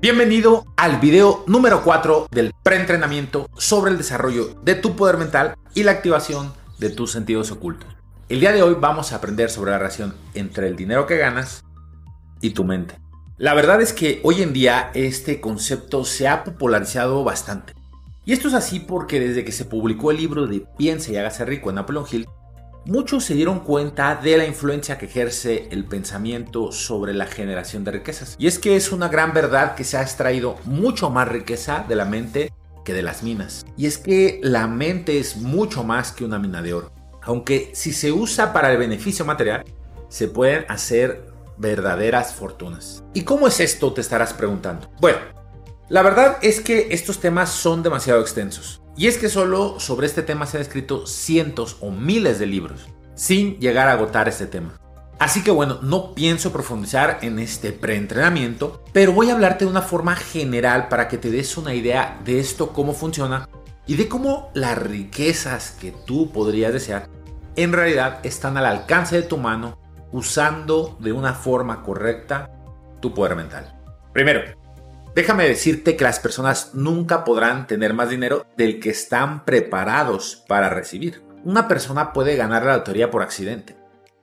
Bienvenido al video número 4 del preentrenamiento sobre el desarrollo de tu poder mental y la activación de tus sentidos ocultos. El día de hoy vamos a aprender sobre la relación entre el dinero que ganas y tu mente. La verdad es que hoy en día este concepto se ha popularizado bastante. Y esto es así porque desde que se publicó el libro de Piensa y hágase rico en Napoleon Hill, muchos se dieron cuenta de la influencia que ejerce el pensamiento sobre la generación de riquezas. Y es que es una gran verdad que se ha extraído mucho más riqueza de la mente que de las minas. Y es que la mente es mucho más que una mina de oro. Aunque si se usa para el beneficio material, se pueden hacer verdaderas fortunas. ¿Y cómo es esto? Te estarás preguntando. Bueno, la verdad es que estos temas son demasiado extensos. Y es que solo sobre este tema se han escrito cientos o miles de libros, sin llegar a agotar este tema. Así que bueno, no pienso profundizar en este preentrenamiento, pero voy a hablarte de una forma general para que te des una idea de esto, cómo funciona y de cómo las riquezas que tú podrías desear en realidad están al alcance de tu mano usando de una forma correcta tu poder mental. Primero, Déjame decirte que las personas nunca podrán tener más dinero del que están preparados para recibir. Una persona puede ganar la lotería por accidente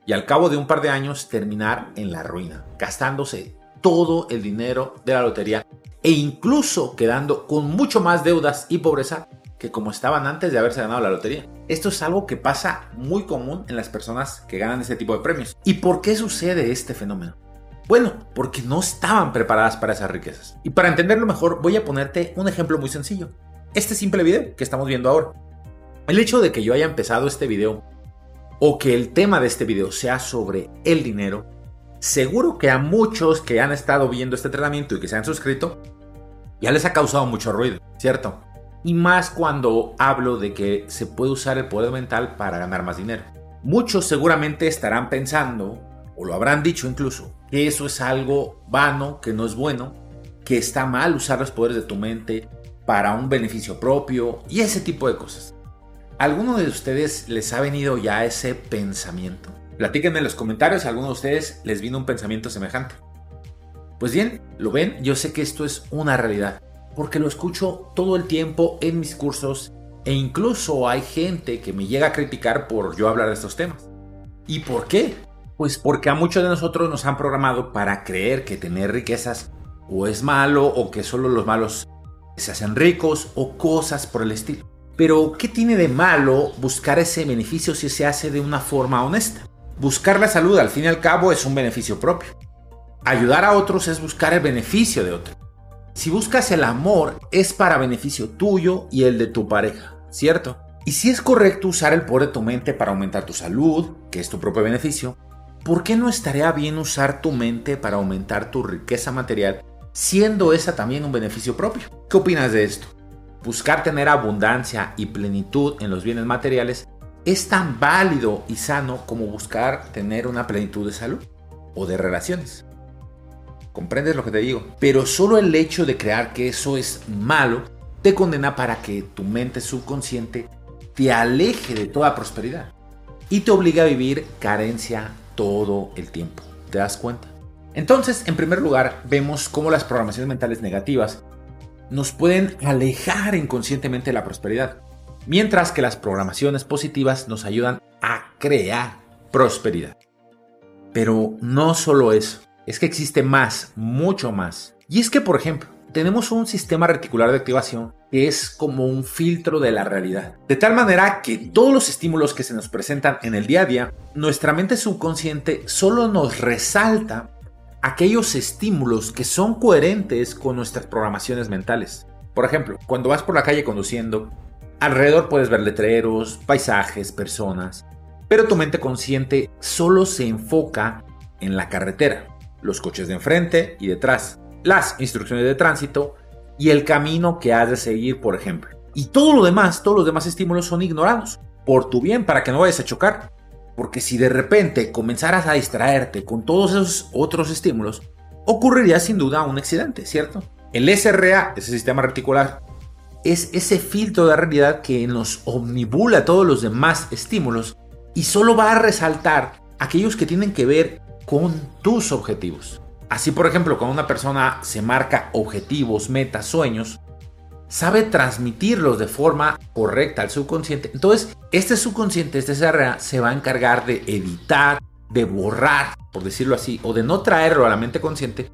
y al cabo de un par de años terminar en la ruina, gastándose todo el dinero de la lotería e incluso quedando con mucho más deudas y pobreza que como estaban antes de haberse ganado la lotería. Esto es algo que pasa muy común en las personas que ganan este tipo de premios. ¿Y por qué sucede este fenómeno? Bueno, porque no estaban preparadas para esas riquezas. Y para entenderlo mejor, voy a ponerte un ejemplo muy sencillo. Este simple video que estamos viendo ahora. El hecho de que yo haya empezado este video o que el tema de este video sea sobre el dinero, seguro que a muchos que han estado viendo este entrenamiento y que se han suscrito, ya les ha causado mucho ruido, ¿cierto? Y más cuando hablo de que se puede usar el poder mental para ganar más dinero. Muchos seguramente estarán pensando o lo habrán dicho incluso, que eso es algo vano, que no es bueno, que está mal usar los poderes de tu mente para un beneficio propio y ese tipo de cosas. ¿Alguno de ustedes les ha venido ya ese pensamiento? Platíquenme en los comentarios si alguno de ustedes les vino un pensamiento semejante. Pues bien, lo ven, yo sé que esto es una realidad, porque lo escucho todo el tiempo en mis cursos e incluso hay gente que me llega a criticar por yo hablar de estos temas. ¿Y por qué? Pues porque a muchos de nosotros nos han programado para creer que tener riquezas o es malo o que solo los malos se hacen ricos o cosas por el estilo. Pero, ¿qué tiene de malo buscar ese beneficio si se hace de una forma honesta? Buscar la salud al fin y al cabo es un beneficio propio. Ayudar a otros es buscar el beneficio de otro. Si buscas el amor es para beneficio tuyo y el de tu pareja, ¿cierto? Y si es correcto usar el poder de tu mente para aumentar tu salud, que es tu propio beneficio, ¿por qué no estaría bien usar tu mente para aumentar tu riqueza material, siendo esa también un beneficio propio? ¿Qué opinas de esto? Buscar tener abundancia y plenitud en los bienes materiales es tan válido y sano como buscar tener una plenitud de salud o de relaciones. ¿Comprendes lo que te digo? Pero solo el hecho de crear que eso es malo te condena para que tu mente subconsciente te aleje de toda prosperidad y te obliga a vivir carencia todo el tiempo. ¿Te das cuenta? Entonces, en primer lugar, vemos cómo las programaciones mentales negativas nos pueden alejar inconscientemente de la prosperidad, mientras que las programaciones positivas nos ayudan a crear prosperidad. Pero no solo eso, es que existe más, mucho más. Y es que, por ejemplo, tenemos un sistema reticular de activación que es como un filtro de la realidad. De tal manera que todos los estímulos que se nos presentan en el día a día, nuestra mente subconsciente solo nos resalta aquellos estímulos que son coherentes con nuestras programaciones mentales. Por ejemplo, cuando vas por la calle conduciendo, alrededor puedes ver letreros, paisajes, personas, pero tu mente consciente solo se enfoca en la carretera, los coches de enfrente y detrás, las instrucciones de tránsito y el camino que has de seguir, por ejemplo. Y todo lo demás, todos los demás estímulos son ignorados, por tu bien, para que no vayas a chocar. Porque si de repente comenzaras a distraerte con todos esos otros estímulos, ocurriría sin duda un accidente, ¿cierto? El SRA, ese sistema reticular, es ese filtro de realidad que nos omnibula todos los demás estímulos y solo va a resaltar aquellos que tienen que ver con tus objetivos. Así, por ejemplo, cuando una persona se marca objetivos, metas, sueños, sabe transmitirlos de forma correcta al subconsciente. Entonces, este subconsciente, este CRA, se va a encargar de editar, de borrar, por decirlo así, o de no traerlo a la mente consciente,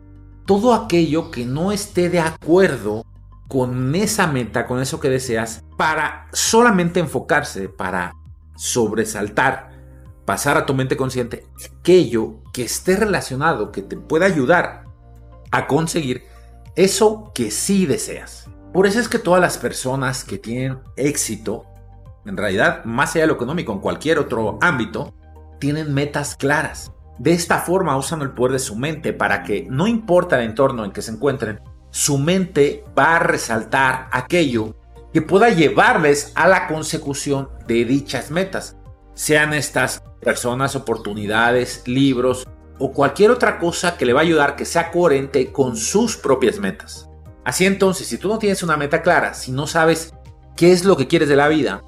todo aquello que no esté de acuerdo con esa meta, con eso que deseas, para solamente enfocarse, para sobresaltar, pasar a tu mente consciente aquello que esté relacionado, que te pueda ayudar a conseguir eso que sí deseas. Por eso es que todas las personas que tienen éxito, en realidad, más allá de lo económico, en cualquier otro ámbito, tienen metas claras. De esta forma usan el poder de su mente para que, no importa el entorno en que se encuentren, su mente va a resaltar aquello que pueda llevarles a la consecución de dichas metas, sean estas personas, oportunidades, libros o cualquier otra cosa que le va a ayudar que sea coherente con sus propias metas. Así entonces, si tú no tienes una meta clara, si no sabes qué es lo que quieres de la vida,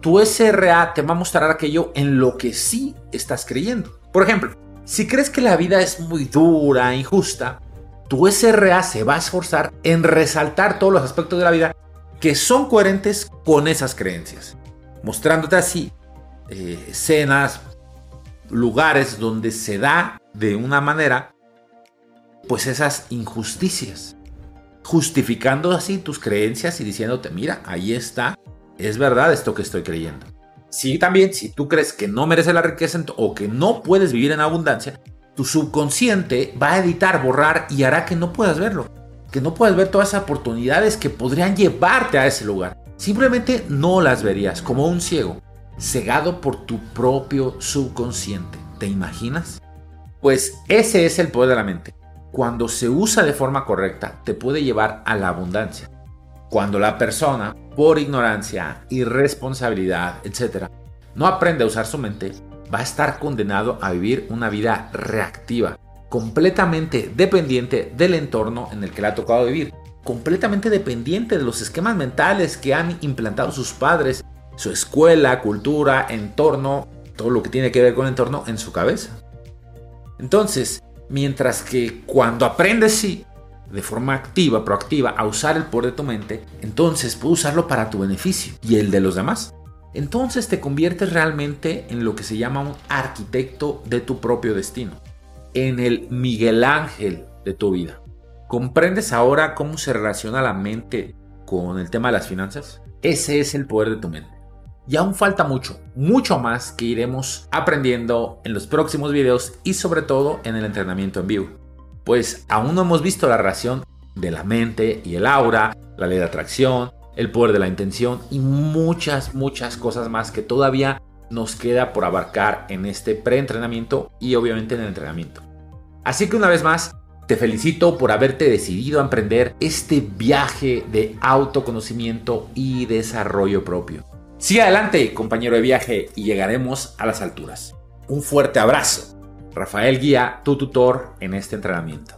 tu SRA te va a mostrar aquello en lo que sí estás creyendo. Por ejemplo, si crees que la vida es muy dura, injusta, tu SRA se va a esforzar en resaltar todos los aspectos de la vida que son coherentes con esas creencias, mostrándote así eh, escenas, lugares donde se da de una manera pues esas injusticias justificando así tus creencias y diciéndote, mira, ahí está, es verdad esto que estoy creyendo. Sí, también, si tú crees que no merece la riqueza o que no puedes vivir en abundancia, tu subconsciente va a editar, borrar y hará que no puedas verlo. Que no puedas ver todas esas oportunidades que podrían llevarte a ese lugar. Simplemente no las verías como un ciego, cegado por tu propio subconsciente. ¿Te imaginas? Pues ese es el poder de la mente cuando se usa de forma correcta, te puede llevar a la abundancia. Cuando la persona, por ignorancia, irresponsabilidad, etc., no aprende a usar su mente, va a estar condenado a vivir una vida reactiva, completamente dependiente del entorno en el que le ha tocado vivir, completamente dependiente de los esquemas mentales que han implantado sus padres, su escuela, cultura, entorno, todo lo que tiene que ver con el entorno en su cabeza. Entonces, Mientras que cuando aprendes sí, de forma activa, proactiva, a usar el poder de tu mente, entonces puedes usarlo para tu beneficio y el de los demás. Entonces te conviertes realmente en lo que se llama un arquitecto de tu propio destino, en el Miguel Ángel de tu vida. ¿Comprendes ahora cómo se relaciona la mente con el tema de las finanzas? Ese es el poder de tu mente. Y aún falta mucho, mucho más que iremos aprendiendo en los próximos videos y sobre todo en el entrenamiento en vivo. Pues aún no hemos visto la relación de la mente y el aura, la ley de atracción, el poder de la intención y muchas, muchas cosas más que todavía nos queda por abarcar en este preentrenamiento y obviamente en el entrenamiento. Así que una vez más, te felicito por haberte decidido a emprender este viaje de autoconocimiento y desarrollo propio. Sigue adelante, compañero de viaje, y llegaremos a las alturas. Un fuerte abrazo. Rafael Guía, tu tutor en este entrenamiento.